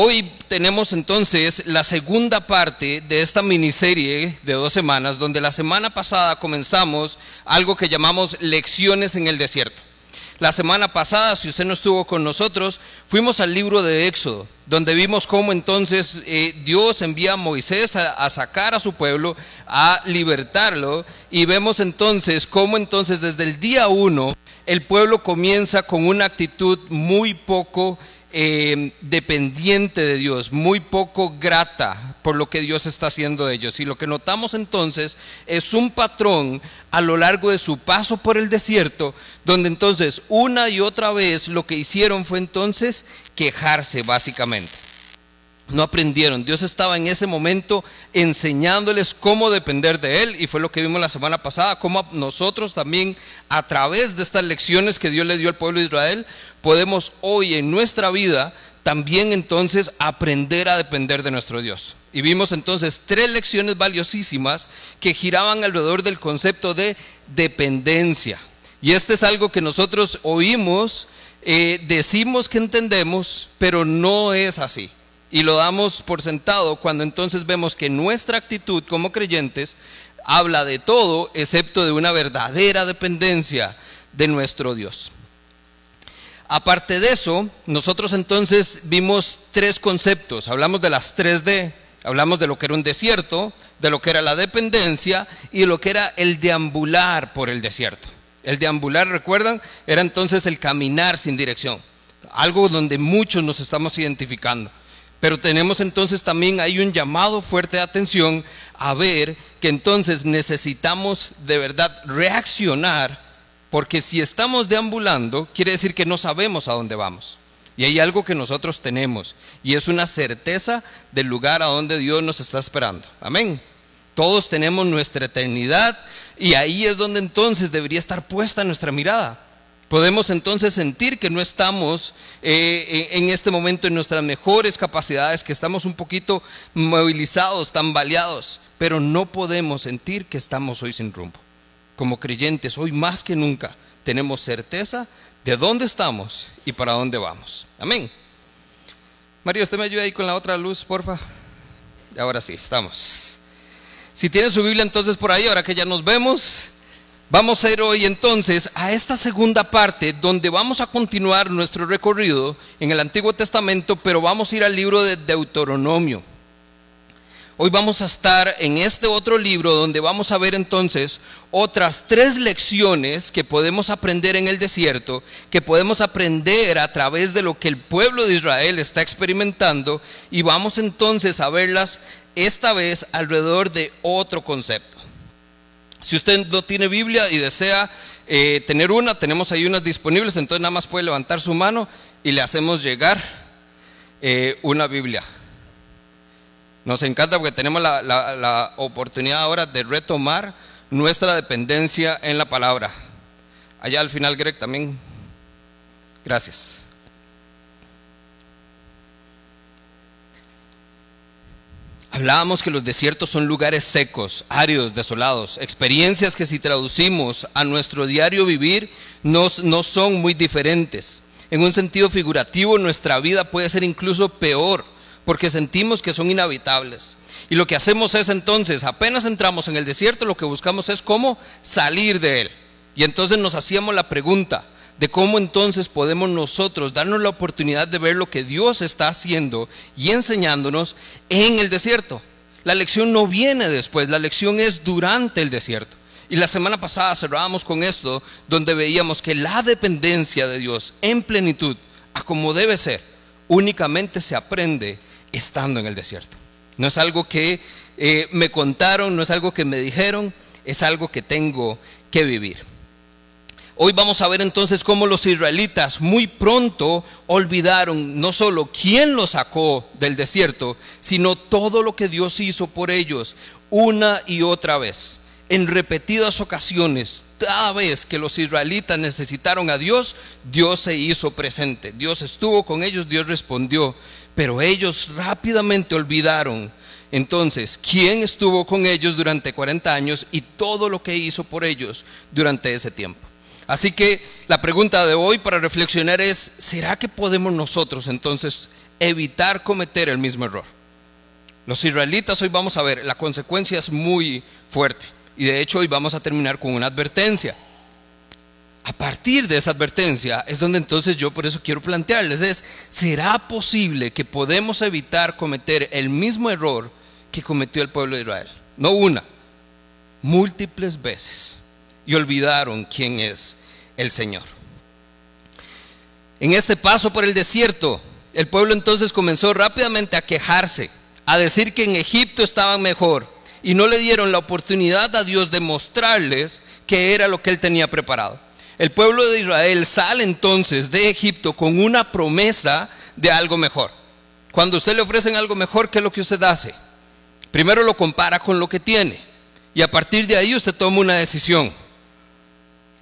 Hoy tenemos entonces la segunda parte de esta miniserie de dos semanas, donde la semana pasada comenzamos algo que llamamos lecciones en el desierto. La semana pasada, si usted no estuvo con nosotros, fuimos al libro de Éxodo, donde vimos cómo entonces eh, Dios envía a Moisés a, a, sacar a su pueblo, a libertarlo, y vemos entonces cómo entonces desde el día uno el pueblo comienza con una actitud muy poco eh, dependiente de Dios, muy poco grata por lo que Dios está haciendo de ellos. Y lo que notamos entonces es un patrón a lo largo de su paso por el desierto, donde entonces una y otra vez lo que hicieron fue entonces quejarse básicamente. No aprendieron. Dios estaba en ese momento enseñándoles cómo depender de Él y fue lo que vimos la semana pasada, cómo nosotros también a través de estas lecciones que Dios le dio al pueblo de Israel podemos hoy en nuestra vida también entonces aprender a depender de nuestro Dios. Y vimos entonces tres lecciones valiosísimas que giraban alrededor del concepto de dependencia. Y este es algo que nosotros oímos, eh, decimos que entendemos, pero no es así. Y lo damos por sentado cuando entonces vemos que nuestra actitud como creyentes habla de todo excepto de una verdadera dependencia de nuestro Dios. Aparte de eso, nosotros entonces vimos tres conceptos. Hablamos de las tres D. Hablamos de lo que era un desierto, de lo que era la dependencia y de lo que era el deambular por el desierto. El deambular, recuerdan, era entonces el caminar sin dirección. Algo donde muchos nos estamos identificando. Pero tenemos entonces también hay un llamado fuerte de atención a ver que entonces necesitamos de verdad reaccionar porque si estamos deambulando, quiere decir que no sabemos a dónde vamos. Y hay algo que nosotros tenemos, y es una certeza del lugar a donde Dios nos está esperando. Amén. Todos tenemos nuestra eternidad, y ahí es donde entonces debería estar puesta nuestra mirada. Podemos entonces sentir que no estamos eh, en este momento en nuestras mejores capacidades, que estamos un poquito movilizados, tambaleados, pero no podemos sentir que estamos hoy sin rumbo como creyentes, hoy más que nunca, tenemos certeza de dónde estamos y para dónde vamos. Amén. María, ¿usted me ayuda ahí con la otra luz, porfa? Ahora sí, estamos. Si tiene su Biblia entonces por ahí, ahora que ya nos vemos, vamos a ir hoy entonces a esta segunda parte donde vamos a continuar nuestro recorrido en el Antiguo Testamento, pero vamos a ir al libro de Deuteronomio. Hoy vamos a estar en este otro libro donde vamos a ver entonces otras tres lecciones que podemos aprender en el desierto, que podemos aprender a través de lo que el pueblo de Israel está experimentando y vamos entonces a verlas esta vez alrededor de otro concepto. Si usted no tiene Biblia y desea eh, tener una, tenemos ahí unas disponibles, entonces nada más puede levantar su mano y le hacemos llegar eh, una Biblia. Nos encanta porque tenemos la, oportunidad ahora de retomar nuestra dependencia en la palabra. Allá al final, Greg, también. Gracias. Hablábamos que los desiertos son lugares secos, áridos, desolados, experiencias que si traducimos a nuestro diario vivir no, no son muy diferentes. En un sentido figurativo, nuestra vida puede ser incluso peor porque sentimos que son inhabitables. Y lo que hacemos es entonces, apenas entramos en el desierto, lo que buscamos es cómo salir de él. Y entonces nos hacíamos la pregunta de cómo entonces podemos nosotros darnos la oportunidad de ver lo que Dios está haciendo y enseñándonos en el desierto. La lección no viene después, la lección es durante el desierto. Y la semana pasada cerrábamos con esto, donde veíamos que la dependencia de Dios en plenitud, a como debe ser, únicamente se aprende estando en el desierto. No es algo que eh, me contaron, no es algo que me dijeron, es algo que tengo que vivir. Hoy vamos a ver entonces cómo los israelitas muy pronto olvidaron no solo quién los sacó del desierto, sino todo lo que Dios hizo por ellos una y otra vez. En repetidas ocasiones, cada vez que los israelitas necesitaron a Dios, Dios se hizo presente. Dios estuvo con ellos, Dios respondió pero ellos rápidamente olvidaron entonces quién estuvo con ellos durante 40 años y todo lo que hizo por ellos durante ese tiempo. Así que la pregunta de hoy para reflexionar es, ¿será que podemos nosotros entonces evitar cometer el mismo error. Los israelitas hoy vamos a ver, la consecuencia es muy fuerte. Y de hecho hoy vamos a terminar con una advertencia. A partir de esa advertencia es donde entonces yo por eso quiero plantearles es, ¿será posible que podemos evitar cometer el mismo error que cometió el pueblo de Israel? No una, múltiples veces. Y olvidaron quién es el Señor. En este paso por el desierto, el pueblo entonces comenzó rápidamente a quejarse, a decir que en Egipto estaban mejor y no le dieron la oportunidad a Dios de mostrarles qué era lo que él tenía preparado. El pueblo de Israel sale entonces de Egipto con una promesa de algo mejor. Cuando usted le ofrecen algo mejor, ¿qué es lo que usted hace? Primero lo compara con lo que tiene y a partir de ahí usted toma una decisión.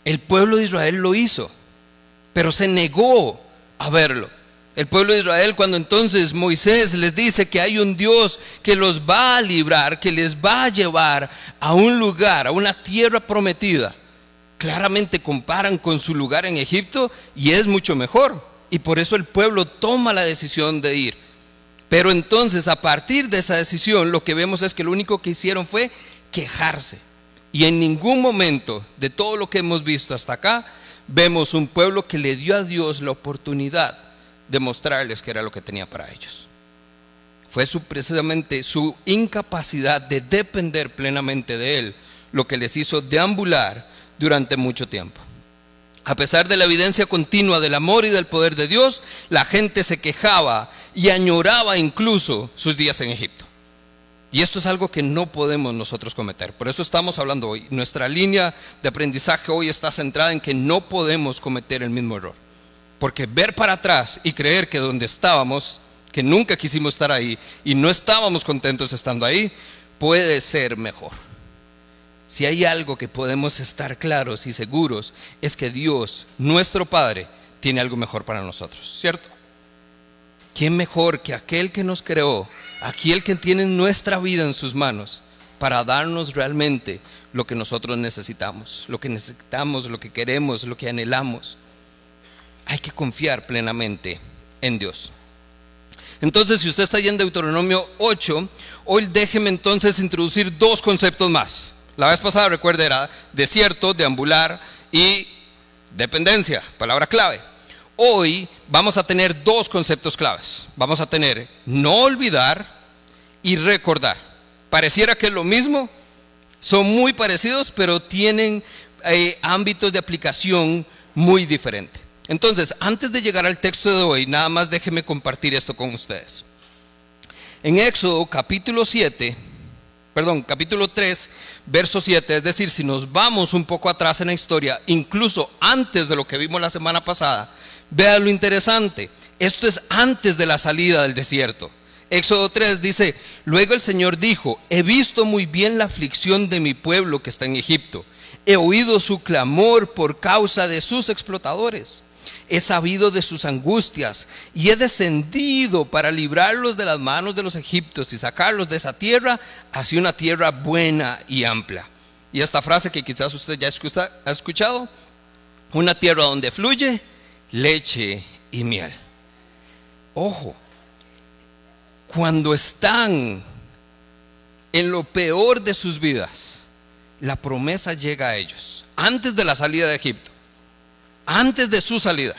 El pueblo de Israel lo hizo, pero se negó a verlo. El pueblo de Israel cuando entonces Moisés les dice que hay un Dios que los va a librar, que les va a llevar a un lugar, a una tierra prometida, claramente comparan con su lugar en Egipto y es mucho mejor. Y por eso el pueblo toma la decisión de ir. Pero entonces a partir de esa decisión lo que vemos es que lo único que hicieron fue quejarse. Y en ningún momento de todo lo que hemos visto hasta acá vemos un pueblo que le dio a Dios la oportunidad demostrarles que era lo que tenía para ellos. Fue su, precisamente su incapacidad de depender plenamente de Él lo que les hizo deambular durante mucho tiempo. A pesar de la evidencia continua del amor y del poder de Dios, la gente se quejaba y añoraba incluso sus días en Egipto. Y esto es algo que no podemos nosotros cometer. Por eso estamos hablando hoy. Nuestra línea de aprendizaje hoy está centrada en que no podemos cometer el mismo error. Porque ver para atrás y creer que donde estábamos, que nunca quisimos estar ahí y no estábamos contentos estando ahí, puede ser mejor. Si hay algo que podemos estar claros y seguros, es que Dios, nuestro Padre, tiene algo mejor para nosotros, ¿cierto? ¿Quién mejor que aquel que nos creó, aquel que tiene nuestra vida en sus manos, para darnos realmente lo que nosotros necesitamos, lo que necesitamos, lo que queremos, lo que anhelamos? hay que confiar plenamente en Dios. Entonces, si usted está ahí en Deuteronomio 8, hoy déjeme entonces introducir dos conceptos más. La vez pasada, recuerde, era desierto, deambular y dependencia, palabra clave. Hoy vamos a tener dos conceptos claves. Vamos a tener no olvidar y recordar. Pareciera que es lo mismo, son muy parecidos, pero tienen eh, ámbitos de aplicación muy diferentes. Entonces, antes de llegar al texto de hoy, nada más déjeme compartir esto con ustedes. En Éxodo capítulo 7, perdón, capítulo 3, verso 7, es decir, si nos vamos un poco atrás en la historia, incluso antes de lo que vimos la semana pasada, vea lo interesante. Esto es antes de la salida del desierto. Éxodo 3 dice, luego el Señor dijo, he visto muy bien la aflicción de mi pueblo que está en Egipto, he oído su clamor por causa de sus explotadores he sabido de sus angustias y he descendido para librarlos de las manos de los egipcios y sacarlos de esa tierra hacia una tierra buena y amplia. Y esta frase que quizás usted ya ha escuchado, una tierra donde fluye leche y miel. Ojo, cuando están en lo peor de sus vidas, la promesa llega a ellos, antes de la salida de Egipto antes de su salida,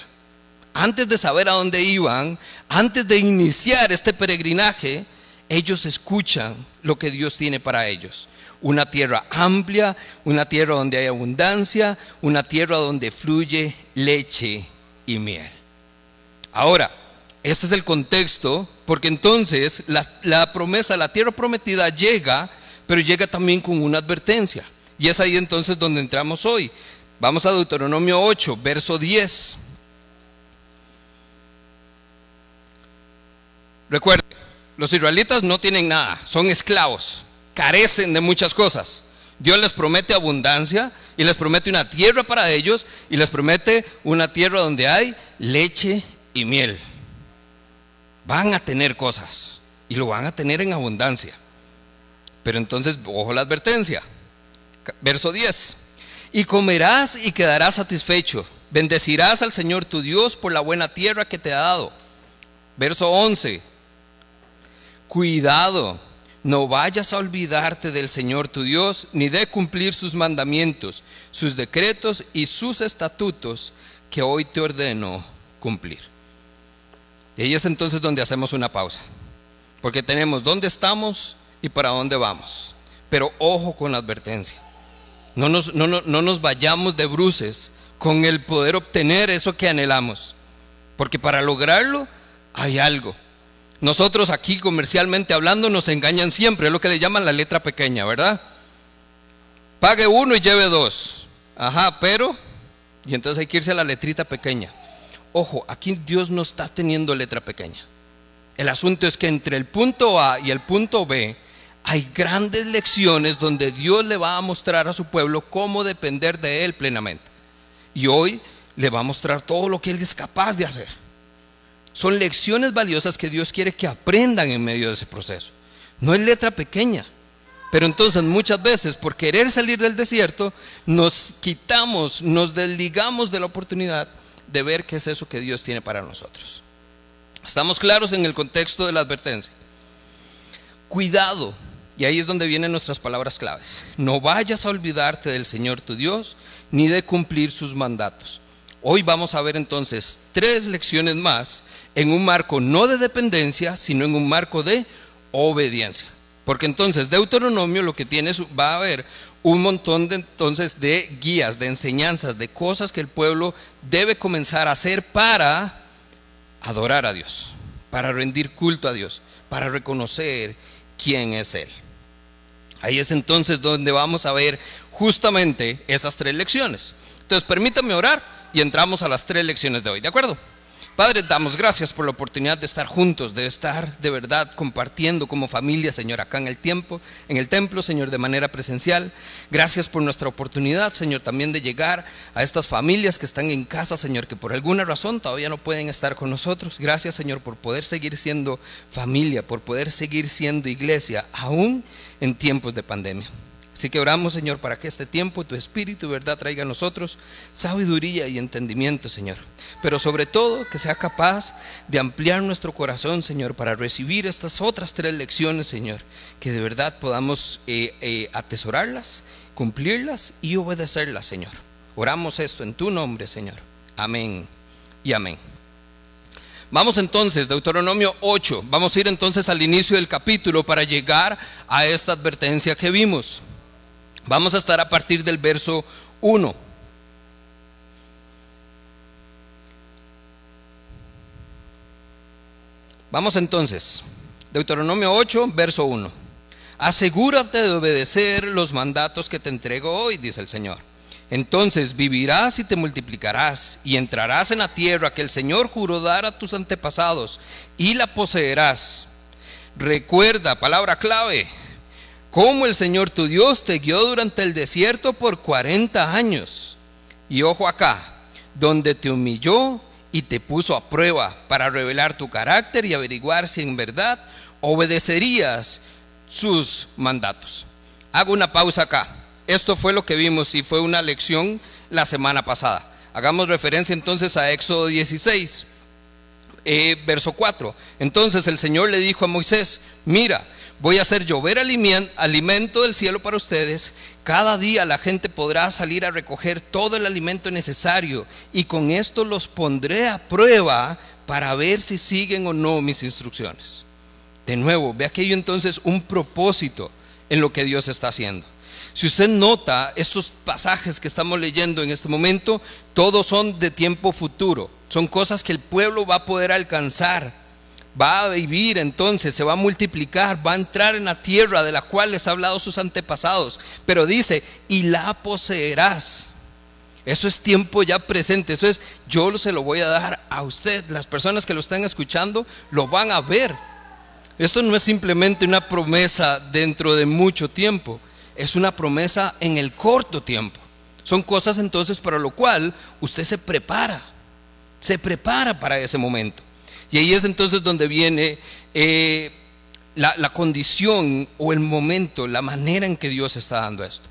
antes de saber a dónde iban, antes de iniciar este peregrinaje, ellos escuchan lo que Dios tiene para ellos. Una tierra amplia, una tierra donde hay abundancia, una tierra donde fluye leche y miel. Ahora, este es el contexto, porque entonces la, la promesa, la tierra prometida llega, pero llega también con una advertencia. Y es ahí entonces donde entramos hoy. Vamos a Deuteronomio 8, verso 10. Recuerden, los israelitas no tienen nada, son esclavos, carecen de muchas cosas. Dios les promete abundancia y les promete una tierra para ellos y les promete una tierra donde hay leche y miel. Van a tener cosas y lo van a tener en abundancia. Pero entonces, ojo la advertencia. Verso 10 y comerás y quedarás satisfecho. Bendecirás al Señor tu Dios por la buena tierra que te ha dado. Verso 11. Cuidado, no vayas a olvidarte del Señor tu Dios, ni de cumplir sus mandamientos, sus decretos y sus estatutos que hoy te ordeno cumplir. Y ahí es entonces donde hacemos una pausa, porque tenemos dónde estamos y para dónde vamos. Pero ojo con la advertencia. No nos, no, no nos vayamos de bruces con el poder obtener eso que anhelamos, porque para lograrlo hay algo. Nosotros aquí comercialmente hablando nos engañan siempre, es lo que le llaman la letra pequeña, ¿verdad? Pague uno y lleve dos. Ajá, pero, y entonces hay que irse a la letrita pequeña. Ojo, aquí Dios no está teniendo letra pequeña. El asunto es que entre el punto A y el punto B hay grandes lecciones donde Dios le va a mostrar a su pueblo cómo depender de Él plenamente. Y hoy le va a mostrar todo lo que Él es capaz de hacer. Son lecciones valiosas que Dios quiere que aprendan en medio de ese proceso. No es letra pequeña. Pero entonces muchas veces por querer salir del desierto nos quitamos, nos desligamos de la oportunidad de ver qué es eso que Dios tiene para nosotros. Estamos claros en el contexto de la advertencia. Cuidado, y ahí es donde vienen nuestras palabras claves. No vayas a olvidarte del Señor tu Dios, ni de cumplir sus mandatos. Hoy vamos a ver entonces tres lecciones más en un marco no de dependencia, sino en un marco de obediencia. Porque entonces Deuteronomio lo que tiene va a haber un montón de entonces de guías, de enseñanzas, de cosas que el pueblo debe comenzar a hacer para adorar a Dios, para rendir culto a Dios, para reconocer quién es Él. Ahí es entonces donde vamos a ver justamente esas tres lecciones. Entonces permítame orar y entramos a las tres lecciones de hoy, ¿de acuerdo? Padre, damos gracias por la oportunidad de estar juntos, de estar de verdad compartiendo como familia, Señor, acá en el tiempo, en el templo, Señor, de manera presencial. Gracias por nuestra oportunidad, Señor, también de llegar a estas familias que están en casa, Señor, que por alguna razón todavía no pueden estar con nosotros. Gracias, Señor, por poder seguir siendo familia, por poder seguir siendo iglesia, aún en tiempos de pandemia. Así que oramos, Señor, para que este tiempo tu espíritu, verdad, traiga a nosotros sabiduría y entendimiento, Señor. Pero sobre todo que sea capaz de ampliar nuestro corazón, Señor, para recibir estas otras tres lecciones, Señor. Que de verdad podamos eh, eh, atesorarlas, cumplirlas y obedecerlas, Señor. Oramos esto en tu nombre, Señor. Amén y amén. Vamos entonces, Deuteronomio 8, vamos a ir entonces al inicio del capítulo para llegar a esta advertencia que vimos. Vamos a estar a partir del verso 1. Vamos entonces, Deuteronomio 8, verso 1. Asegúrate de obedecer los mandatos que te entrego hoy, dice el Señor. Entonces vivirás y te multiplicarás y entrarás en la tierra que el Señor juró dar a tus antepasados y la poseerás. Recuerda, palabra clave, cómo el Señor tu Dios te guió durante el desierto por 40 años. Y ojo acá, donde te humilló y te puso a prueba para revelar tu carácter y averiguar si en verdad obedecerías sus mandatos. Hago una pausa acá. Esto fue lo que vimos y fue una lección la semana pasada. Hagamos referencia entonces a Éxodo 16, eh, verso 4. Entonces el Señor le dijo a Moisés, mira, voy a hacer llover alimento del cielo para ustedes. Cada día la gente podrá salir a recoger todo el alimento necesario y con esto los pondré a prueba para ver si siguen o no mis instrucciones. De nuevo, ve aquello entonces un propósito en lo que Dios está haciendo. Si usted nota estos pasajes que estamos leyendo en este momento, todos son de tiempo futuro. Son cosas que el pueblo va a poder alcanzar va a vivir entonces, se va a multiplicar, va a entrar en la tierra de la cual les ha hablado sus antepasados. Pero dice, y la poseerás. Eso es tiempo ya presente, eso es, yo se lo voy a dar a usted. Las personas que lo están escuchando lo van a ver. Esto no es simplemente una promesa dentro de mucho tiempo, es una promesa en el corto tiempo. Son cosas entonces para lo cual usted se prepara, se prepara para ese momento. Y ahí es entonces donde viene eh, la, condición o el momento, la manera en que Dios está dando esto.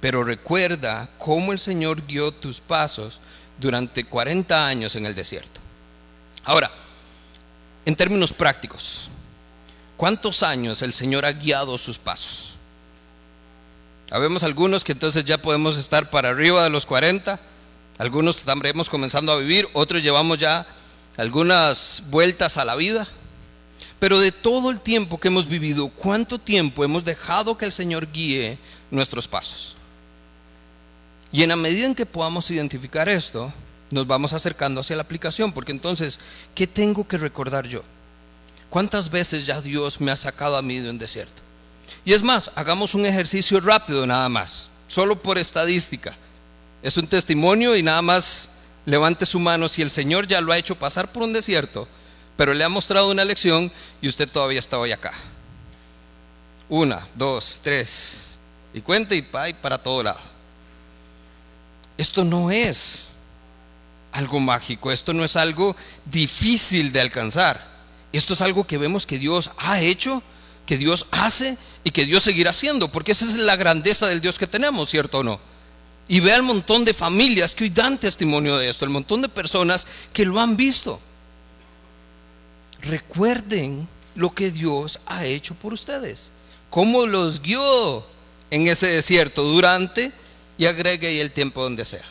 Pero recuerda cómo el Señor guió tus pasos durante 40 años en el desierto. Ahora, En términos prácticos, ¿cuántos años el Señor ha guiado sus pasos? Habemos algunos que entonces ya podemos estar para arriba de los 40, algunos estaremos comenzando a vivir, otros llevamos ya algunas vueltas a la vida. Pero de todo el tiempo que hemos vivido, ¿cuánto tiempo hemos dejado que el Señor guíe nuestros pasos? Y en la medida en que podamos identificar esto, nos vamos acercando hacia la aplicación, porque entonces, ¿qué tengo que recordar yo? ¿Cuántas veces ya Dios me ha sacado a mí de un desierto? Y es más, hagamos un ejercicio rápido nada más, solo por estadística. Es un testimonio y nada más levante su mano si el Señor ya lo ha hecho pasar por un desierto, pero le ha mostrado una lección y usted todavía está hoy acá. Una, dos, tres, y cuente y para todo lado. Esto no es algo mágico, esto no es algo difícil de alcanzar. Esto es algo que vemos que Dios ha hecho, que Dios hace y que Dios seguirá haciendo, porque esa es la grandeza del Dios que tenemos, ¿cierto o no? Y vea el montón de familias que hoy dan testimonio de esto, el montón de personas que lo han visto. Recuerden lo que Dios ha hecho por ustedes, cómo los guió en ese desierto durante y agregue el tiempo donde sea.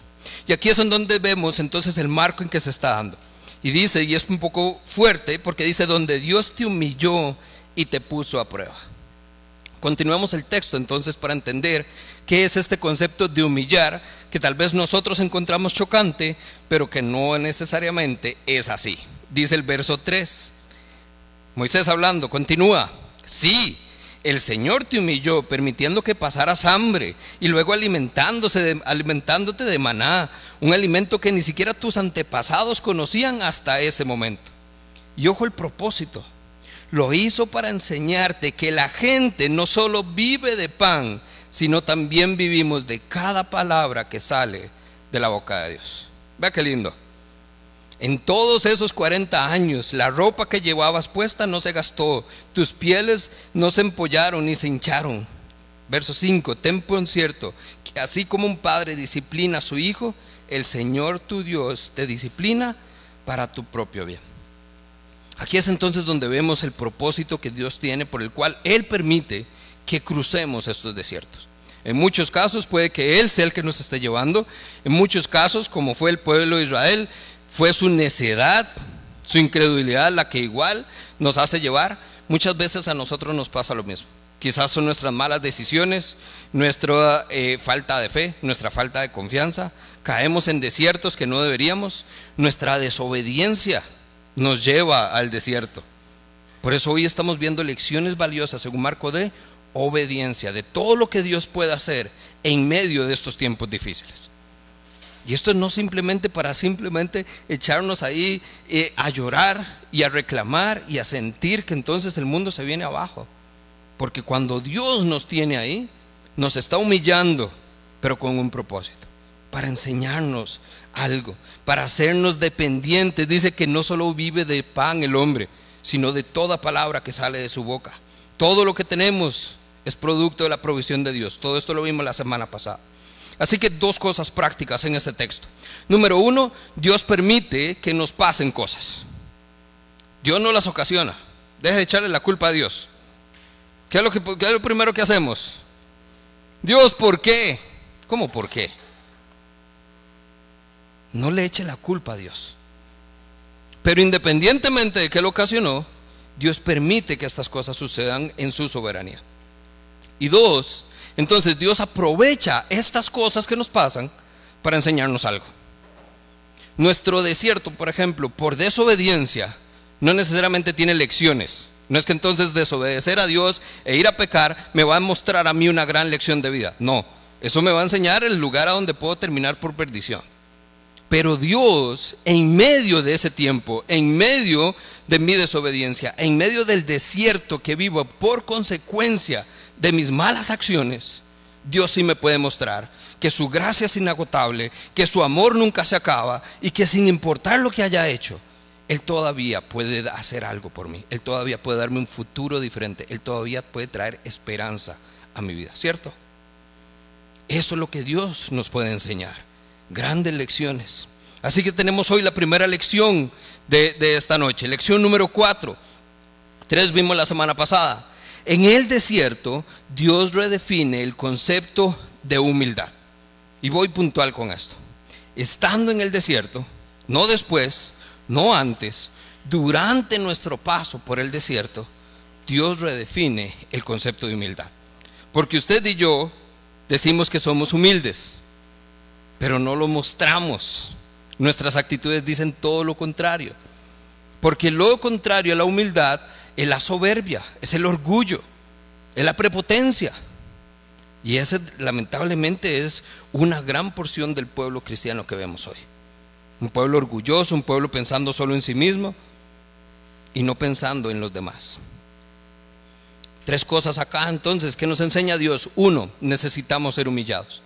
Y aquí es en donde vemos entonces el marco en que se está dando. Y dice, y es un poco fuerte, porque dice, donde Dios te humilló y te puso a prueba. Continuemos el texto entonces para entender qué es este concepto de humillar, que tal vez nosotros encontramos chocante, pero que no necesariamente es así. Dice el verso 3. Moisés hablando, continúa. Sí, el Señor te humilló permitiendo que pasaras hambre y luego alimentándose alimentándote de maná, un alimento que ni siquiera tus antepasados conocían hasta ese momento. Y ojo el propósito, lo hizo para enseñarte que la gente no solo vive de pan, sino también vivimos de cada palabra que sale de la boca de Dios. Vea qué lindo. En todos esos 40 años, la ropa que llevabas puesta no se gastó, tus pieles no se empollaron ni se hincharon. Verso 5, ten por cierto que así como un padre disciplina a su hijo, el Señor tu Dios te disciplina para tu propio bien. Aquí es entonces donde vemos el propósito que Dios tiene por el cual Él permite que crucemos estos desiertos. En muchos casos puede que Él sea el que nos esté llevando. En muchos casos, como fue el pueblo de Israel, fue su necedad, su incredulidad la que igual nos hace llevar. Muchas veces a nosotros nos pasa lo mismo. Quizás son nuestras malas decisiones, nuestra eh, falta de fe, nuestra falta de confianza. Caemos en desiertos que no deberíamos. Nuestra desobediencia nos lleva al desierto. Por eso hoy estamos viendo lecciones valiosas, según Marco, de obediencia, de todo lo que Dios puede hacer en medio de estos tiempos difíciles. Y esto no simplemente para simplemente echarnos ahí eh, a llorar y a reclamar y a sentir que entonces el mundo se viene abajo. Porque cuando Dios nos tiene ahí, nos está humillando, pero con un propósito, para enseñarnos algo, para hacernos dependientes. Dice que no solo vive de pan el hombre, sino de toda palabra que sale de su boca. Todo lo que tenemos es producto de la provisión de Dios. Todo esto lo vimos la semana pasada. Así que dos cosas prácticas en este texto. Número uno, Dios permite que nos pasen cosas. Dios no las ocasiona. Deja de echarle la culpa a Dios. ¿Qué es, lo que, es lo primero que hacemos? Dios, ¿por qué? ¿Cómo por qué? No le eche la culpa a Dios. Pero independientemente de que lo ocasionó, Dios permite que estas cosas sucedan en su soberanía. Y dos, entonces Dios aprovecha estas cosas que nos pasan para enseñarnos algo. Nuestro desierto, por ejemplo, por desobediencia, no necesariamente tiene lecciones. No es que entonces desobedecer a Dios e ir a pecar me va a mostrar a mí una gran lección de vida. No, eso me va a enseñar el lugar a donde puedo terminar por perdición. Pero Dios, en medio de ese tiempo, en medio de mi desobediencia, en medio del desierto que vivo por consecuencia de mis malas acciones, Dios sí me puede mostrar que su gracia es inagotable, que su amor nunca se acaba y que sin importar lo que haya hecho, Él todavía puede hacer algo por mí, Él todavía puede darme un futuro diferente, Él todavía puede traer esperanza a mi vida, ¿cierto? Eso es lo que Dios nos puede enseñar, grandes lecciones. Así que tenemos hoy la primera lección de, de esta noche, lección número cuatro. Tres vimos la semana pasada. En el desierto, Dios redefine el concepto de humildad. Y voy puntual con esto. Estando en el desierto, no después, no antes, durante nuestro paso por el desierto, Dios redefine el concepto de humildad. Porque usted y yo decimos que somos humildes, pero no lo mostramos. Nuestras actitudes dicen todo lo contrario. Porque lo contrario a la humildad es la soberbia, es el orgullo, es la prepotencia. Y ese lamentablemente es una gran porción del pueblo cristiano que vemos hoy. Un pueblo orgulloso, un pueblo pensando solo en sí mismo y no pensando en los demás. Tres cosas acá entonces que nos enseña Dios. Uno, necesitamos ser humillados.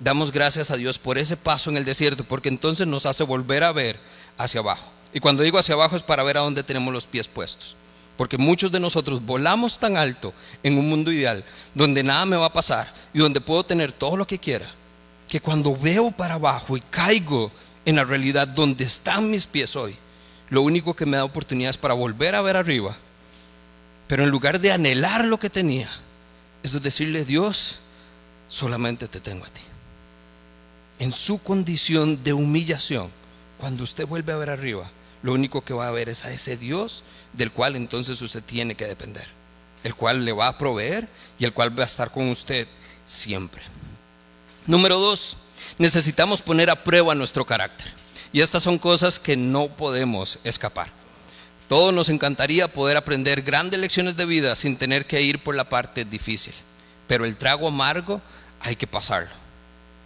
Damos gracias a Dios por ese paso en el desierto, porque entonces nos hace volver a ver hacia abajo. Y cuando digo hacia abajo es para ver a dónde tenemos los pies puestos. Porque muchos de nosotros volamos tan alto en un mundo ideal, donde nada me va a pasar y donde puedo tener todo lo que quiera, que cuando veo para abajo y caigo en la realidad donde están mis pies hoy, lo único que me da oportunidad es para volver a ver arriba pero en lugar de anhelar lo que tenía, es decirle, Dios, solamente te tengo a ti. En su condición de humillación, cuando usted vuelve a ver arriba, lo único que va a ver es a ese Dios del cual entonces usted tiene que depender, el cual le va a proveer y el cual va a estar con usted siempre. Número dos, necesitamos poner a prueba nuestro carácter. Y estas son cosas que no podemos escapar. Todos nos encantaría poder aprender grandes lecciones de vida sin tener que ir por la parte difícil. Pero el trago amargo hay que pasarlo.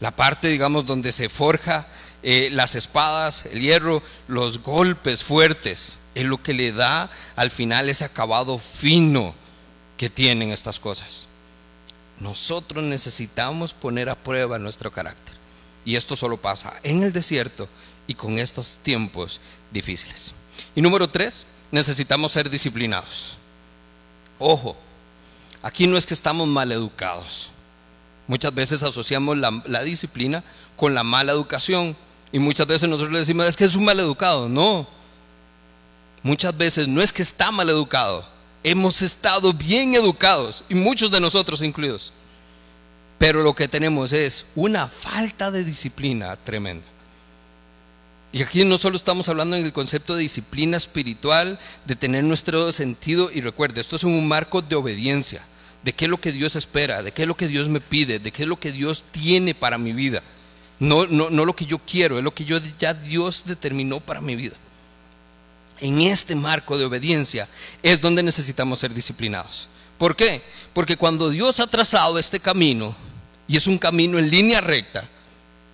La parte, digamos, donde se forja eh, las espadas, el hierro, los golpes fuertes, es lo que le da al final ese acabado fino que tienen estas cosas. Nosotros necesitamos poner a prueba nuestro carácter. Y esto solo pasa en el desierto y con estos tiempos difíciles. Y número tres, necesitamos ser disciplinados. Ojo, aquí no es que estamos mal educados. Muchas veces asociamos la, disciplina con la mala educación y muchas veces nosotros le decimos es que es un mal educado. No, muchas veces no es que está mal educado, hemos estado bien educados y muchos de nosotros incluidos. Pero lo que tenemos es una falta de disciplina tremenda. Y aquí no solo estamos hablando en el concepto de disciplina espiritual, de tener nuestro sentido, y recuerde, esto es un marco de obediencia, de qué es lo que Dios espera, de qué es lo que Dios me pide, de qué es lo que Dios tiene para mi vida. No, no, no lo que yo quiero, es lo que yo, ya Dios determinó para mi vida. En este marco de obediencia es donde necesitamos ser disciplinados. ¿Por qué? Porque cuando Dios ha trazado este camino, y es un camino en línea recta,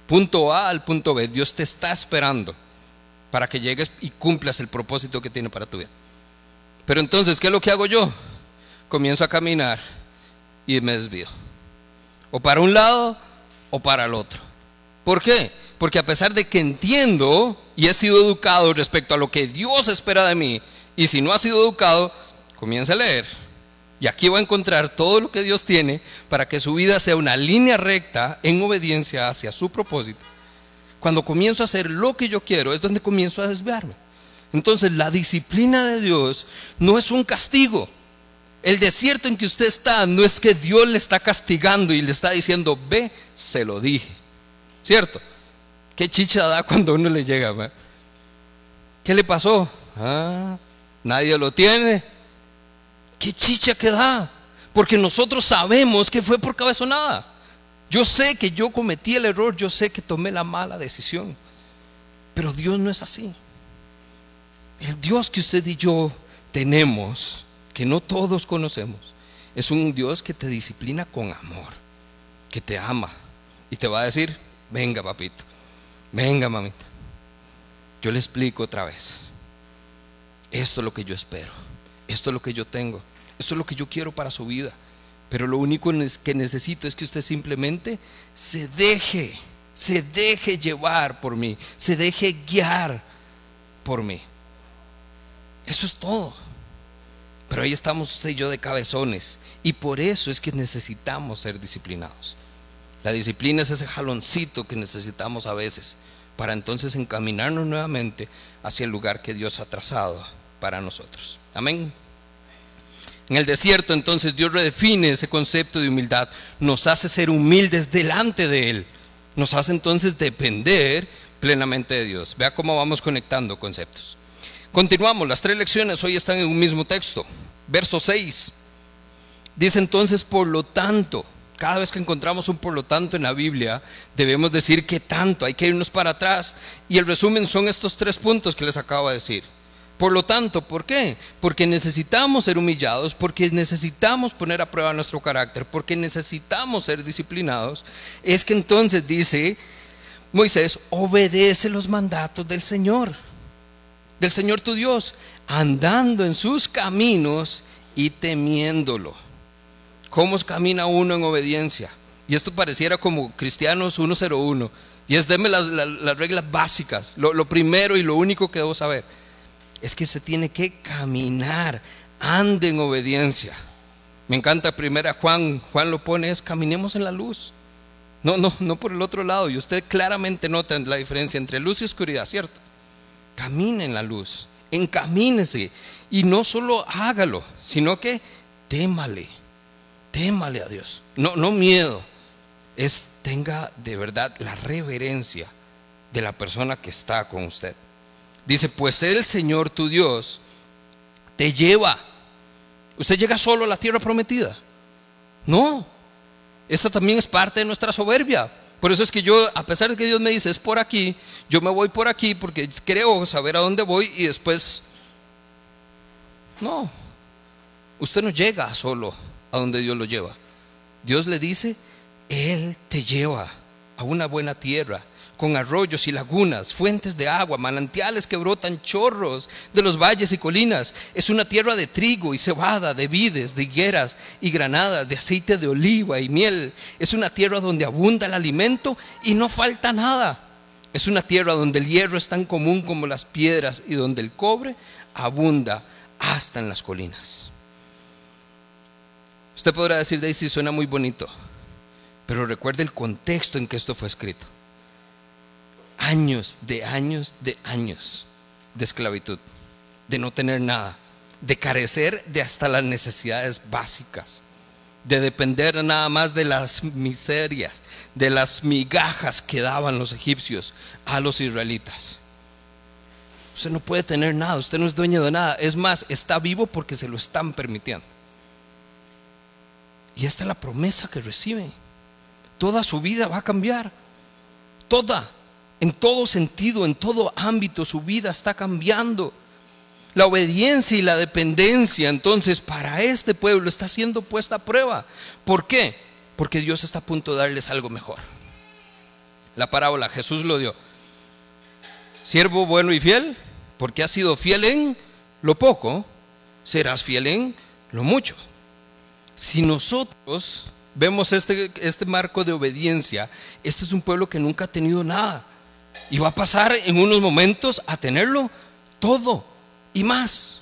punto A al punto B. Dios te está esperando para que llegues y cumplas el propósito que tiene para tu vida. Pero entonces, ¿qué es lo que hago yo? Comienzo a caminar y me desvío. O para un lado o para el otro. ¿Por qué? Porque a pesar de que entiendo y he sido educado respecto a lo que Dios espera de mí, y si no ha sido educado, comienza a leer y aquí va a encontrar todo lo que Dios tiene para que su vida sea una línea recta en obediencia hacia su propósito. Cuando comienzo a hacer lo que yo quiero es donde comienzo a desviarme. Entonces la disciplina de Dios no es un castigo. El desierto en que usted está no es que Dios le está castigando y le está diciendo, ve, se lo dije. ¿Cierto? ¿Qué chicha da cuando uno le llega? ¿Qué le pasó? Ah, nadie lo tiene qué chicha que da. Porque nosotros sabemos que fue por cabezonada. Yo sé que yo cometí el error, yo sé que tomé la mala decisión. Pero Dios no es así. El Dios que usted y yo tenemos, que no todos conocemos, es un Dios que te disciplina con amor, que te ama y te va a decir, venga papito, venga mamita. Yo le explico otra vez. Esto es lo que yo espero. Esto es lo que yo tengo. Eso es lo que yo quiero para su vida. Pero lo único que necesito es que usted simplemente se deje, se deje llevar por mí, se deje guiar por mí. Eso es todo. Pero ahí estamos usted y yo de cabezones. Y por eso es que necesitamos ser disciplinados. La disciplina es ese jaloncito que necesitamos a veces para entonces encaminarnos nuevamente hacia el lugar que Dios ha trazado para nosotros. Amén. En el desierto entonces Dios redefine ese concepto de humildad, nos hace ser humildes delante de Él, nos hace entonces depender plenamente de Dios. Vea cómo vamos conectando conceptos. Continuamos, las tres lecciones hoy están en un mismo texto. Verso 6. Dice entonces, por lo tanto, cada vez que encontramos un por lo tanto en la Biblia, debemos decir que tanto, hay que irnos para atrás. Y el resumen son estos tres puntos que les acabo de decir. Por lo tanto, ¿por qué? Porque necesitamos ser humillados, porque necesitamos poner a prueba nuestro carácter, porque necesitamos ser disciplinados. Es que entonces dice Moisés, obedece los mandatos del Señor, del Señor tu Dios, andando en sus caminos y temiéndolo. ¿Cómo camina uno en obediencia? Y esto pareciera como Cristianos 101. Y es, deme las, reglas básicas. Lo, primero y lo único que debo saber es que se tiene que caminar, ande en obediencia. Me encanta primera Juan, Juan lo pone, es caminemos en la luz. No, no, no por el otro lado. Y usted claramente nota la diferencia entre luz y oscuridad, ¿cierto? Camine en la luz, encamínese. Y no solo hágalo, sino que témale témale a Dios. No, no miedo, es tenga de verdad la reverencia de la persona que está con usted. Dice, pues el Señor tu Dios te lleva. Usted llega solo a la tierra prometida. No, esta también es parte de nuestra soberbia. Por eso es que yo, a pesar de que Dios me dice, es por aquí, yo me voy por aquí porque creo saber a dónde voy y después, no, usted no llega solo a donde Dios lo lleva. Dios le dice, Él te lleva a una buena tierra, con arroyos y lagunas, fuentes de agua, manantiales que brotan chorros de los valles y colinas. Es una tierra de trigo y cebada, de vides, de higueras y granadas, de aceite de oliva y miel. Es una tierra donde abunda el alimento y no falta nada. Es una tierra donde el hierro es tan común como las piedras y donde el cobre abunda hasta en las colinas. Usted podrá decir, Daisy, suena muy bonito, pero recuerde el contexto en que esto fue escrito. Años de años de años de esclavitud, de no tener nada, de carecer de hasta las necesidades básicas, de depender nada más de las miserias, de las migajas que daban los egipcios a los israelitas. Usted no puede tener nada, usted no es dueño de nada. Es más, está vivo porque se lo están permitiendo. Y esta es la promesa que recibe. Toda su vida va a cambiar. Toda. En todo sentido, en todo ámbito, su vida está cambiando. La obediencia y la dependencia entonces para este pueblo está siendo puesta a prueba. ¿Por qué? Porque Dios está a punto de darles algo mejor. La parábola Jesús lo dio. Siervo bueno y fiel, porque has sido fiel en lo poco, serás fiel en lo mucho. Si nosotros vemos este, este marco de obediencia, este es un pueblo que nunca ha tenido nada. Y va a pasar en unos momentos a tenerlo todo y más.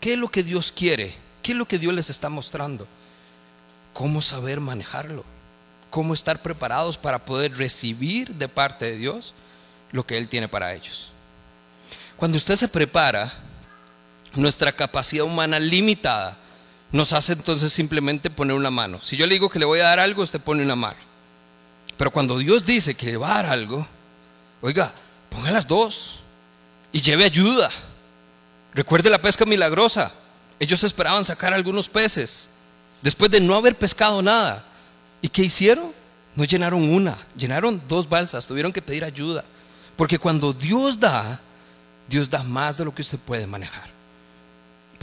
¿Qué es lo que Dios quiere? ¿Qué es lo que Dios les está mostrando? ¿Cómo saber manejarlo? ¿Cómo estar preparados para poder recibir de parte de Dios lo que Él tiene para ellos? Cuando usted se prepara, nuestra capacidad humana limitada nos hace entonces simplemente poner una mano. Si yo le digo que le voy a dar algo, usted pone una mano. Pero cuando Dios dice que le va a dar algo, oiga, ponga las dos y lleve ayuda. Recuerde la pesca milagrosa. Ellos esperaban sacar algunos peces después de no haber pescado nada. ¿Y qué hicieron? No llenaron una, llenaron dos balsas, tuvieron que pedir ayuda. Porque cuando Dios da, Dios da más de lo que usted puede manejar.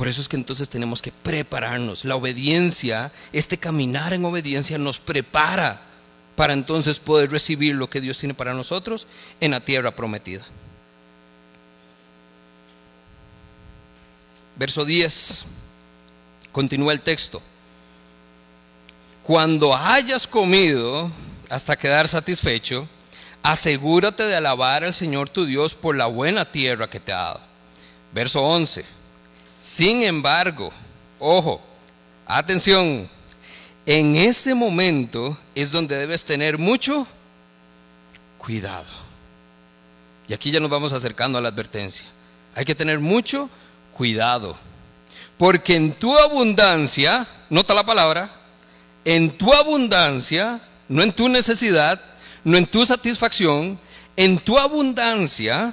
Por eso es que entonces tenemos que prepararnos. La obediencia, este caminar en obediencia nos prepara para entonces poder recibir lo que Dios tiene para nosotros en la tierra prometida. Verso 10, continúa el texto. Cuando hayas comido hasta quedar satisfecho, asegúrate de alabar al Señor tu Dios por la buena tierra que te ha dado. Verso 11 sin embargo, ojo, atención, en ese momento es donde debes tener mucho cuidado. Y aquí ya nos vamos acercando a la advertencia. Hay que tener mucho cuidado. Porque en tu abundancia, nota la palabra, en tu abundancia, no en tu necesidad, no en tu satisfacción, en tu abundancia,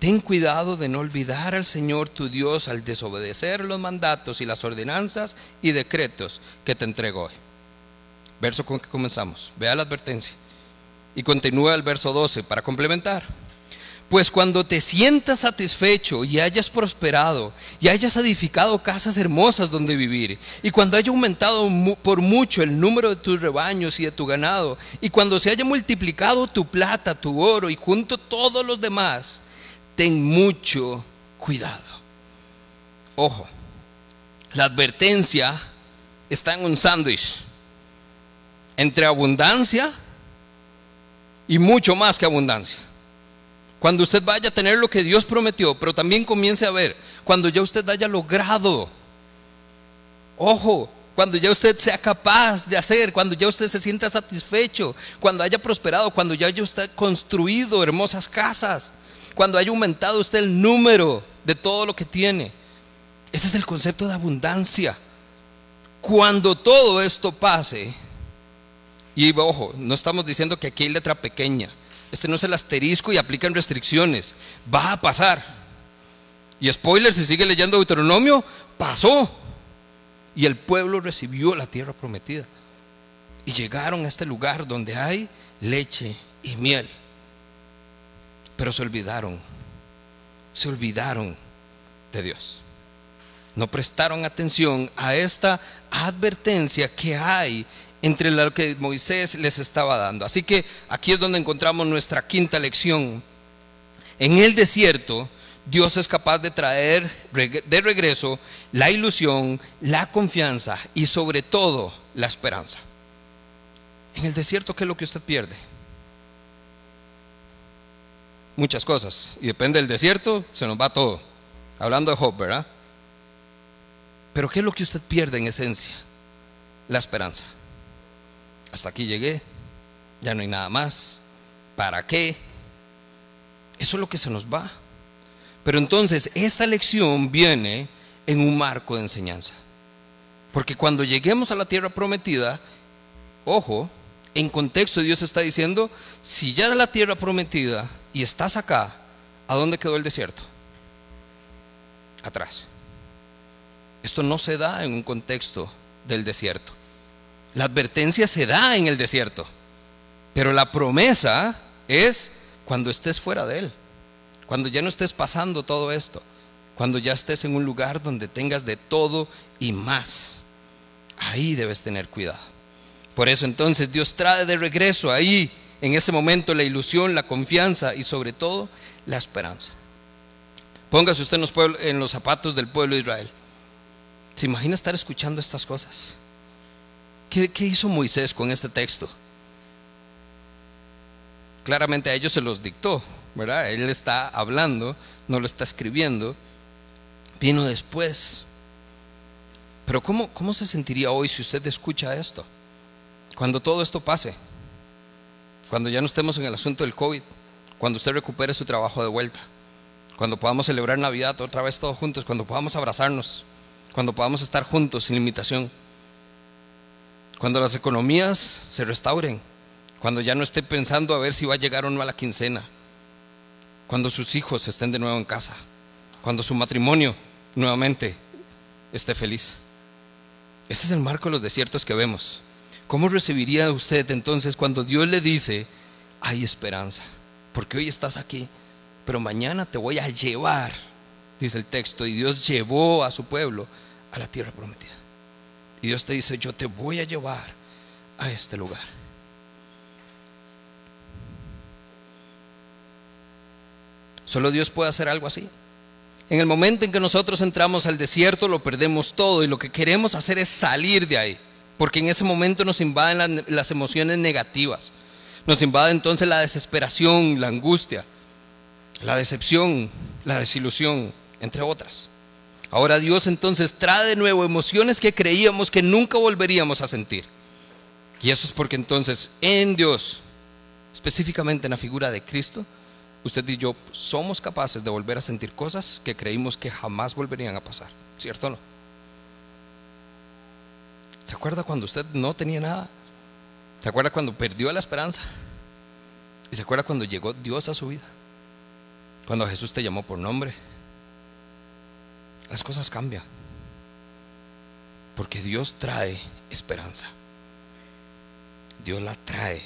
ten cuidado de no olvidar al Señor tu Dios al desobedecer los mandatos y las ordenanzas y decretos que te entregó hoy. Verso con que comenzamos. Vea la advertencia. Y continúa el verso 12 para complementar. Pues cuando te sientas satisfecho y hayas prosperado y hayas edificado casas hermosas donde vivir, y cuando haya aumentado por mucho el número de tus rebaños y de tu ganado, y cuando se haya multiplicado tu plata, tu oro y junto todos los demás, ten mucho cuidado. Ojo, la advertencia está en un sándwich entre abundancia y mucho más que abundancia. Cuando usted vaya a tener lo que Dios prometió, pero también comience a ver, cuando ya usted haya logrado, ojo, cuando ya usted sea capaz de hacer, cuando ya usted se sienta satisfecho, cuando haya prosperado, cuando ya haya usted construido hermosas casas, cuando haya aumentado usted el número de todo lo que tiene. Ese es el concepto de abundancia. Cuando todo esto pase, y ojo, no estamos diciendo que aquí hay letra pequeña, este no es el asterisco y aplican restricciones. Va a pasar. Y spoiler, si sigue leyendo Deuteronomio, pasó. Y el pueblo recibió la tierra prometida. Y llegaron a este lugar donde hay leche y miel. Pero se olvidaron. Se olvidaron de Dios. No prestaron atención a esta advertencia que hay entre lo que Moisés les estaba dando. Así que aquí es donde encontramos nuestra quinta lección. En el desierto, Dios es capaz de traer de regreso la ilusión, la confianza y sobre todo la esperanza. En el desierto, ¿qué es lo que usted pierde? Muchas cosas. Y depende del desierto, se nos va todo. Hablando de Job, ¿verdad? Pero ¿qué es lo que usted pierde en esencia? La esperanza hasta aquí llegué, ya no hay nada más, ¿para qué? Eso es lo que se nos va. Pero entonces esta lección viene en un marco de enseñanza. Porque cuando lleguemos a la tierra prometida, ojo, en contexto Dios está diciendo, si ya la tierra prometida y estás acá, ¿a dónde quedó el desierto? Atrás. Esto no se da en un contexto del desierto. La advertencia se da en el desierto, pero la promesa es cuando estés fuera de él, cuando ya no estés pasando todo esto, cuando ya estés en un lugar donde tengas de todo y más. Ahí debes tener cuidado. Por eso entonces Dios trae de regreso ahí, en ese momento, la ilusión, la confianza y sobre todo la esperanza. Póngase usted en los, en los zapatos del pueblo de Israel. ¿Se imagina estar escuchando estas cosas? ¿Qué, hizo Moisés con este texto? Claramente a ellos se los dictó, ¿verdad? Él está hablando, no lo está escribiendo. Vino después. Pero ¿cómo, ¿cómo se sentiría hoy si usted escucha esto? Cuando todo esto pase, cuando ya no estemos en el asunto del COVID, cuando usted recupere su trabajo de vuelta, cuando podamos celebrar Navidad otra vez todos juntos, cuando podamos abrazarnos, cuando podamos estar juntos sin limitación cuando las economías se restauren, cuando ya no esté pensando a ver si va a llegar o no a la quincena, cuando sus hijos estén de nuevo en casa, cuando su matrimonio nuevamente esté feliz. Ese es el marco de los desiertos que vemos. ¿Cómo recibiría usted entonces cuando Dios le dice, hay esperanza? Porque hoy estás aquí, pero mañana te voy a llevar, dice el texto, y Dios llevó a su pueblo a la tierra prometida. Y Dios te dice, yo te voy a llevar a este lugar. Solo Dios puede hacer algo así. En el momento en que nosotros entramos al desierto lo perdemos todo y lo que queremos hacer es salir de ahí, porque en ese momento nos invaden las, emociones negativas, nos invade entonces la desesperación, la angustia, la decepción, la desilusión, entre otras. Ahora Dios entonces trae de nuevo emociones que creíamos que nunca volveríamos a sentir. Y eso es porque entonces en Dios, específicamente en la figura de Cristo, usted y yo somos capaces de volver a sentir cosas que creímos que jamás volverían a pasar, ¿cierto o no? ¿Se acuerda cuando usted no tenía nada? ¿Se acuerda cuando perdió la esperanza? ¿Y se acuerda cuando llegó Dios a su vida? Cuando Jesús te llamó por nombre. Las cosas cambian. Porque Dios trae esperanza. Dios la trae.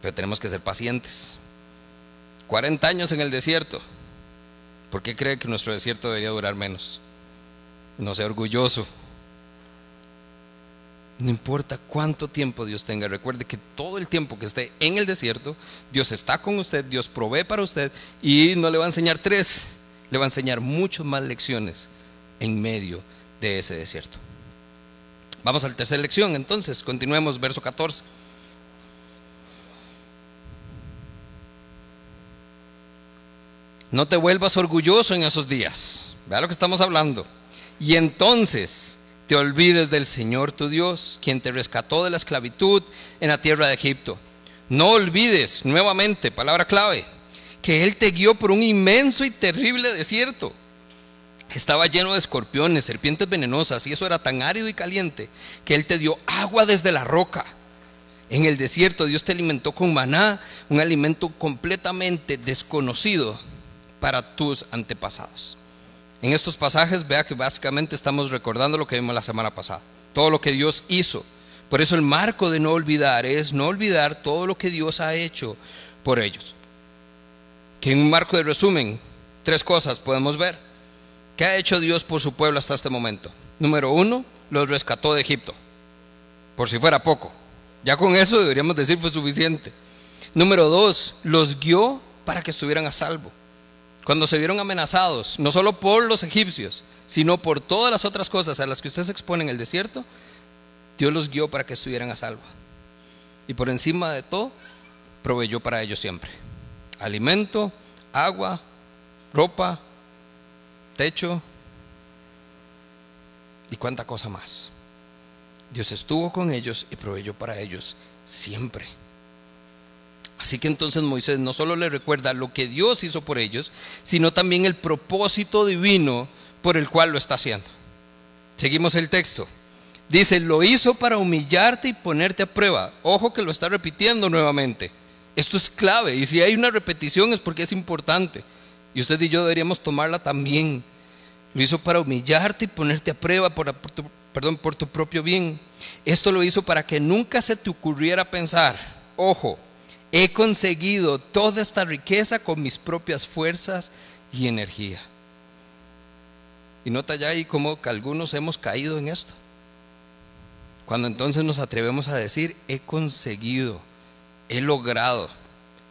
Pero tenemos que ser pacientes. 40 años en el desierto. ¿Por qué cree que nuestro desierto debería durar menos? No sea orgulloso. No importa cuánto tiempo Dios tenga, recuerde que todo el tiempo que esté en el desierto, Dios está con usted, Dios provee para usted y no le va a enseñar tres, le va a enseñar muchas más lecciones en medio de ese desierto. Vamos a la tercera lección, entonces, continuemos, verso 14. No te vuelvas orgulloso en esos días. Vea lo que estamos hablando. Y entonces te olvides del Señor tu Dios, quien te rescató de la esclavitud en la tierra de Egipto. No olvides, nuevamente, palabra clave, que Él te guió por un inmenso y terrible desierto. Estaba lleno de escorpiones, serpientes venenosas, y eso era tan árido y caliente que Él te dio agua desde la roca. En el desierto Dios te alimentó con maná, un alimento completamente desconocido para tus antepasados. En estos pasajes vea que básicamente estamos recordando lo que vimos la semana pasada, todo lo que Dios hizo. Por eso el marco de no olvidar es no olvidar todo lo que Dios ha hecho por ellos. Que en un marco de resumen, tres cosas podemos ver. ¿Qué ha hecho Dios por su pueblo hasta este momento? Número uno, los rescató de Egipto. Por si fuera poco. Ya con eso deberíamos decir fue suficiente. Número dos, los guió para que estuvieran a salvo cuando se vieron amenazados, no solo por los egipcios, sino por todas las otras cosas a las que ustedes se en el desierto, Dios los guió para que estuvieran a salvo. Y por encima de todo, proveyó para ellos siempre. Alimento, agua, ropa, techo y cuánta cosa más. Dios estuvo con ellos y proveyó para ellos siempre. Así que entonces Moisés no solo le recuerda lo que Dios hizo por ellos, sino también el propósito divino por el cual lo está haciendo. Seguimos el texto. Dice, lo hizo para humillarte y ponerte a prueba. Ojo que lo está repitiendo nuevamente. Esto es clave y si hay una repetición es porque es importante. Y usted y yo deberíamos tomarla también. Lo hizo para humillarte y ponerte a prueba por, tu, perdón, por tu propio bien. Esto lo hizo para que nunca se te ocurriera pensar, ojo, He conseguido toda esta riqueza con mis propias fuerzas y energía. Y nota ya ahí como que algunos hemos caído en esto. Cuando entonces nos atrevemos a decir, he conseguido, he logrado,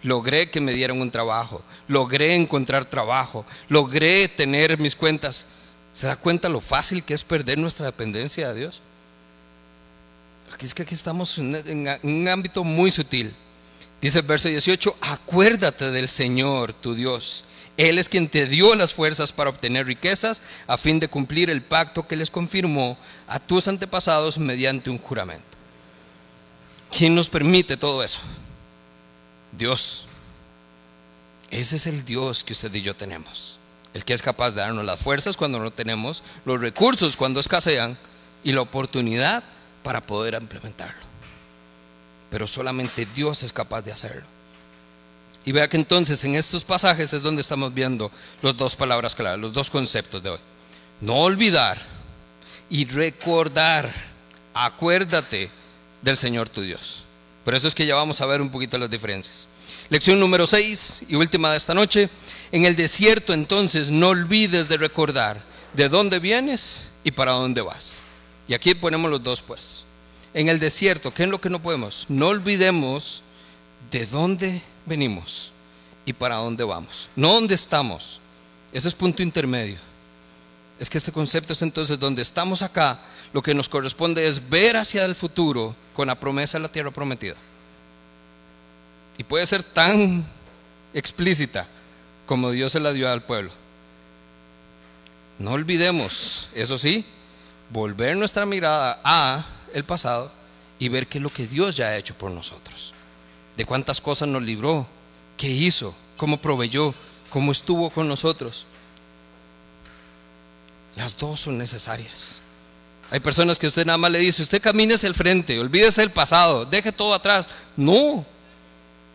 logré que me dieran un trabajo, logré encontrar trabajo, logré tener mis cuentas. ¿Se da cuenta lo fácil que es perder nuestra dependencia de Dios? Aquí es que aquí estamos en un ámbito muy sutil. Dice el verso 18, acuérdate del Señor, tu Dios. Él es quien te dio las fuerzas para obtener riquezas a fin de cumplir el pacto que les confirmó a tus antepasados mediante un juramento. ¿Quién nos permite todo eso? Dios. Ese es el Dios que usted y yo tenemos. El que es capaz de darnos las fuerzas cuando no tenemos, los recursos cuando escasean y la oportunidad para poder implementarlo pero solamente Dios es capaz de hacerlo. Y vea que entonces en estos pasajes es donde estamos viendo las dos palabras claras, los dos conceptos de hoy. No olvidar y recordar, acuérdate del Señor tu Dios. Por eso es que ya vamos a ver un poquito las diferencias. Lección número 6 y última de esta noche. En el desierto entonces no olvides de recordar de dónde vienes y para dónde vas. Y aquí ponemos los dos pues en el desierto, ¿qué es lo que no podemos? No olvidemos de dónde venimos y para dónde vamos, no dónde estamos. Ese es punto intermedio. Es que este concepto es entonces donde estamos acá, lo que nos corresponde es ver hacia el futuro con la promesa de la tierra prometida. Y puede ser tan explícita como Dios se la dio al pueblo. No olvidemos, eso sí, volver nuestra mirada a el pasado y ver qué es lo que Dios ya ha hecho por nosotros. De cuántas cosas nos libró, qué hizo, cómo proveyó, cómo estuvo con nosotros. Las dos son necesarias. Hay personas que usted nada más le dice, usted camine hacia el frente, olvídese el pasado, deje todo atrás. No,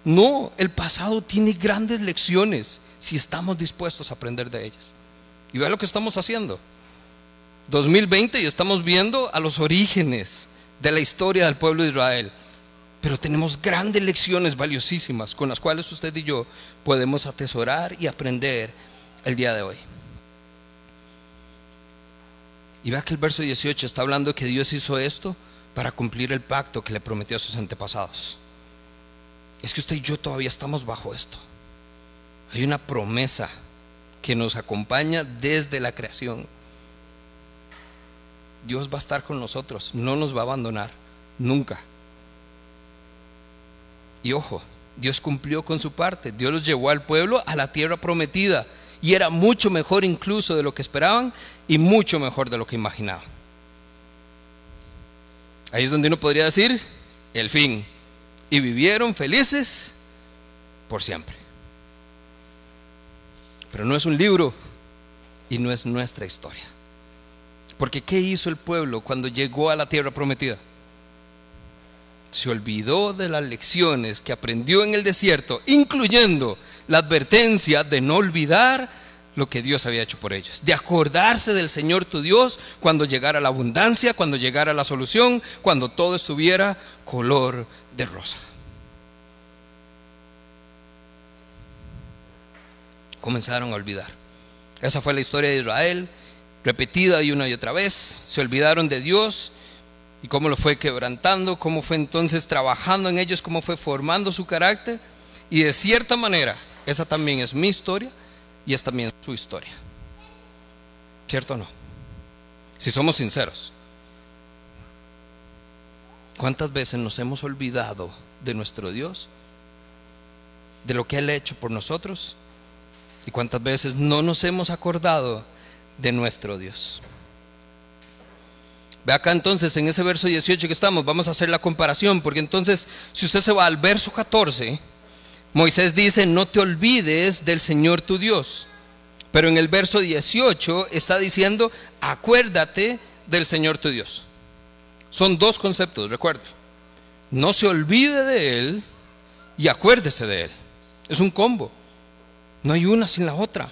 no, el pasado tiene grandes lecciones si estamos dispuestos a aprender de ellas. Y vea lo que estamos haciendo. 2020 y estamos viendo a los orígenes de la historia del pueblo de Israel. Pero tenemos grandes lecciones valiosísimas con las cuales usted y yo podemos atesorar y aprender el día de hoy. Y vea que el verso 18 está hablando que Dios hizo esto para cumplir el pacto que le prometió a sus antepasados. Es que usted y yo todavía estamos bajo esto. Hay una promesa que nos acompaña desde la creación. Dios va a estar con nosotros, no nos va a abandonar, nunca. Y ojo, Dios cumplió con su parte, Dios los llevó al pueblo a la tierra prometida y era mucho mejor incluso de lo que esperaban y mucho mejor de lo que imaginaban. Ahí es donde uno podría decir el fin. Y vivieron felices por siempre. Pero no es un libro y no es nuestra historia. Porque ¿qué hizo el pueblo cuando llegó a la tierra prometida? Se olvidó de las lecciones que aprendió en el desierto, incluyendo la advertencia de no olvidar lo que Dios había hecho por ellos, de acordarse del Señor tu Dios cuando llegara la abundancia, cuando llegara la solución, cuando todo estuviera color de rosa. Comenzaron a olvidar. Esa fue la historia de Israel, repetida y una y otra vez. Se olvidaron de Dios y cómo lo fue quebrantando, cómo fue entonces trabajando en ellos, cómo fue formando su carácter. Y de cierta manera, esa también es mi historia y es también su historia. ¿Cierto o no? Si somos sinceros. ¿Cuántas veces nos hemos olvidado de nuestro Dios? De lo que Él ha hecho por nosotros. ¿Y cuántas veces no nos hemos acordado de nuestro Dios? Ve acá entonces en ese verso 18 que estamos, vamos a hacer la comparación, porque entonces si usted se va al verso 14, Moisés dice, no te olvides del Señor tu Dios. Pero en el verso 18 está diciendo, acuérdate del Señor tu Dios. Son dos conceptos, recuerde. No se olvide de Él y acuérdese de Él. Es un combo. No hay una sin la otra.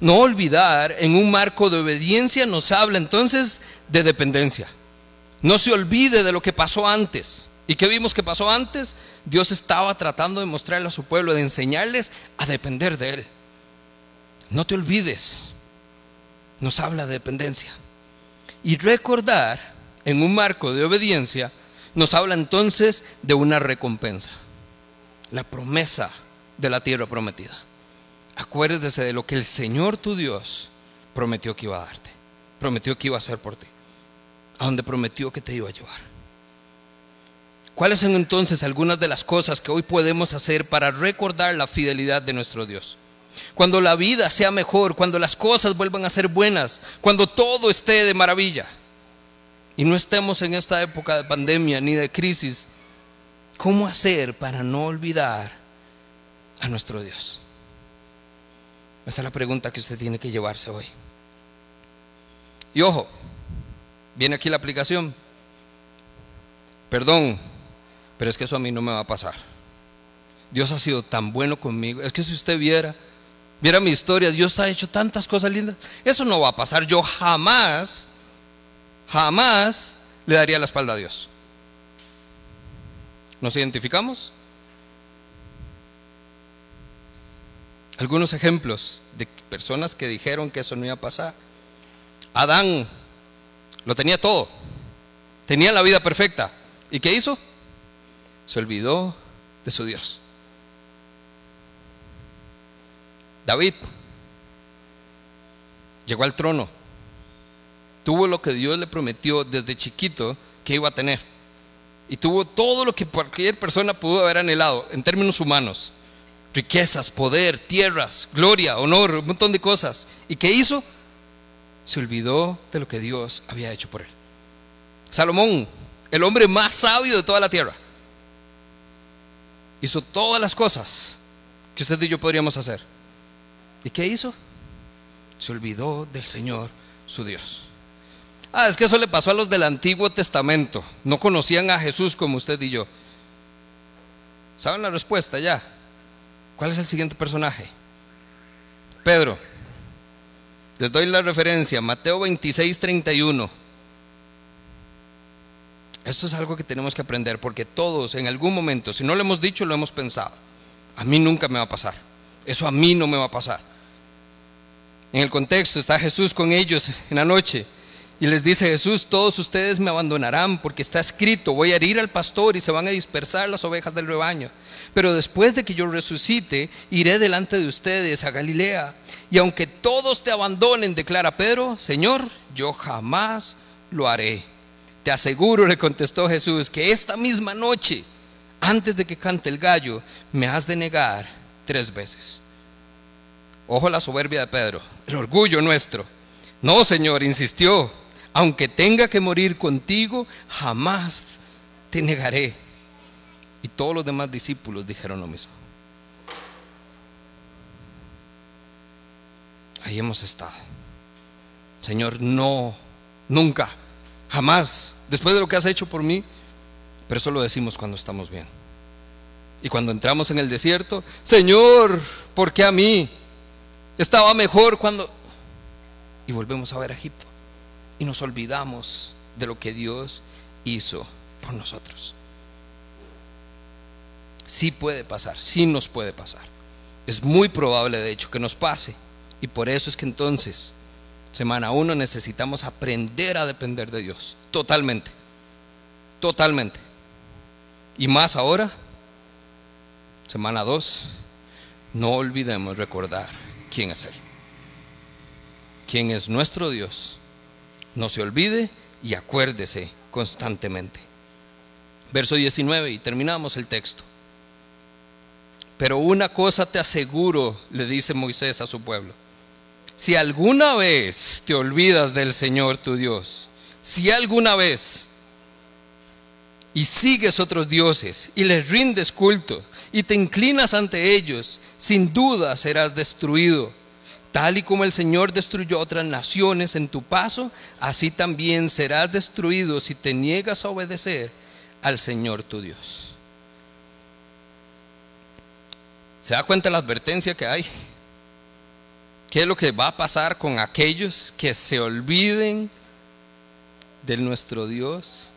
No olvidar en un marco de obediencia nos habla entonces de dependencia. No se olvide de lo que pasó antes. ¿Y qué vimos que pasó antes? Dios estaba tratando de mostrarle a su pueblo, de enseñarles a depender de Él. No te olvides. Nos habla de dependencia. Y recordar en un marco de obediencia nos habla entonces de una recompensa. La promesa de la tierra prometida. Acuérdese de lo que el Señor tu Dios prometió que iba a darte. Prometió que iba a hacer por ti. A donde prometió que te iba a llevar. ¿Cuáles son entonces algunas de las cosas que hoy podemos hacer para recordar la fidelidad de nuestro Dios? Cuando la vida sea mejor, cuando las cosas vuelvan a ser buenas, cuando todo esté de maravilla y no estemos en esta época de pandemia ni de crisis, ¿cómo hacer para no olvidar a nuestro Dios? Esa es la pregunta que usted tiene que llevarse hoy. Y ojo, viene aquí la aplicación. Perdón, pero es que eso a mí no me va a pasar. Dios ha sido tan bueno conmigo. Es que si usted viera, viera mi historia, Dios ha hecho tantas cosas lindas. Eso no va a pasar. Yo jamás, jamás le daría la espalda a Dios. ¿Nos identificamos? Algunos ejemplos de personas que dijeron que eso no iba a pasar. Adán lo tenía todo. Tenía la vida perfecta. ¿Y qué hizo? se olvidó de su Dios. David llegó al trono, tuvo lo que Dios le prometió desde chiquito que iba a tener. Y tuvo todo lo que cualquier persona pudo haber anhelado en términos humanos. Riquezas, poder, tierras, gloria, honor, un montón de cosas. ¿Y qué hizo? Se olvidó de lo que Dios había hecho por él. Salomón, el hombre más sabio de toda la tierra hizo todas las cosas que usted y yo podríamos hacer. ¿Y qué hizo? Se olvidó del Señor, su Dios. Ah, es que eso le pasó a los del Antiguo Testamento. No conocían a Jesús como usted y yo. ¿Saben la respuesta ya? ¿Cuál es el siguiente personaje? Pedro. Les doy la referencia, Mateo 26, 31. Esto es algo que tenemos que aprender porque todos en algún momento, si no lo hemos dicho, lo hemos pensado. A mí nunca me va a pasar. Eso a mí no me va a pasar. En el contexto está Jesús con ellos en la noche y les dice Jesús, todos ustedes me abandonarán porque está escrito, voy a herir al pastor y se van a dispersar las ovejas del rebaño. Pero después de que yo resucite, iré delante de ustedes a Galilea. Y aunque todos te abandonen, declara Pedro, Señor, yo jamás lo haré. Te aseguro, le contestó Jesús, que esta misma noche, antes de que cante el gallo, me has de negar tres veces. Ojo la soberbia de Pedro, el orgullo nuestro. No, Señor, insistió, aunque tenga que morir contigo, jamás te negaré. Y todos los demás discípulos dijeron lo mismo. Ahí hemos estado. Señor, no, nunca, jamás, después de lo que has hecho por mí, pero eso lo decimos cuando estamos bien. Y cuando entramos en el desierto, Señor, ¿por qué a mí? Estaba mejor cuando... Y volvemos a ver a Egipto y nos olvidamos de lo que Dios hizo por nosotros. Sí puede pasar, sí nos puede pasar. Es muy probable, de hecho, que nos pase. Y por eso es que entonces, semana uno, necesitamos aprender a depender de Dios. Totalmente. Totalmente. Y más ahora, semana dos, no olvidemos recordar quién es Él. Quién es nuestro Dios no se olvide y acuérdese constantemente. Verso 19 y terminamos el texto. Pero una cosa te aseguro, le dice Moisés a su pueblo. Si alguna vez te olvidas del Señor tu Dios, si alguna vez y sigues otros dioses y les rindes culto y te inclinas ante ellos, sin duda serás destruido Tal y como el Señor destruyó otras naciones en tu paso, así también serás destruido si te niegas a obedecer al Señor tu Dios. ¿Se da cuenta la advertencia que hay? ¿Qué es lo que va a pasar con aquellos que se olviden de nuestro Dios?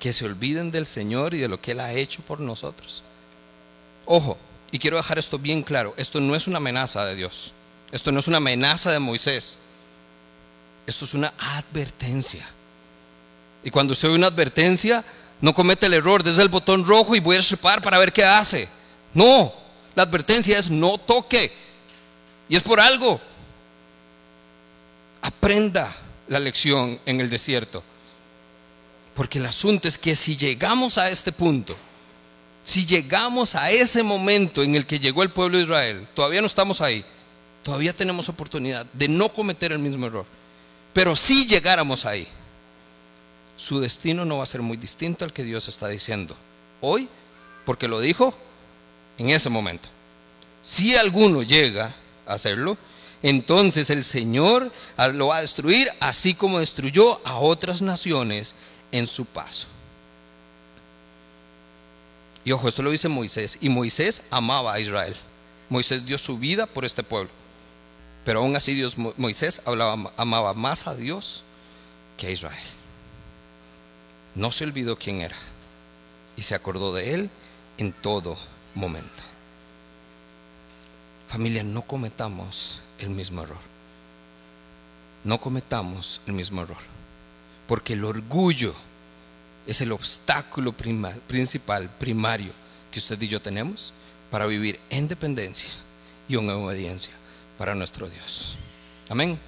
Que se olviden del Señor y de lo que Él ha hecho por nosotros. Ojo, y quiero dejar esto bien claro, esto no es una amenaza de Dios. Esto no es una amenaza de Moisés. Esto es una advertencia. Y cuando usted ve una advertencia, no comete el error, desde el botón rojo y voy a trepar para ver qué hace. No, la advertencia es no toque. Y es por algo. Aprenda la lección en el desierto. Porque el asunto es que si llegamos a este punto, si llegamos a ese momento en el que llegó el pueblo de Israel, todavía no estamos ahí, todavía tenemos oportunidad de no cometer el mismo error. Pero si llegáramos ahí, su destino no va a ser muy distinto al que Dios está diciendo hoy, porque lo dijo en ese momento. Si alguno llega a hacerlo, entonces el Señor lo va a destruir, así como destruyó a otras naciones en su paso. Y ojo, esto lo dice Moisés, y Moisés amaba a Israel. Moisés dio su vida por este pueblo. Pero aún así Dios, Moisés amaba más a Dios que a Israel. No se olvidó quién era y se acordó de él en todo momento. Familia, no cometamos el mismo error. No cometamos el mismo error. Porque el orgullo es el obstáculo principal, primario que usted y yo tenemos para vivir en dependencia y en obediencia para nuestro Dios. Amén.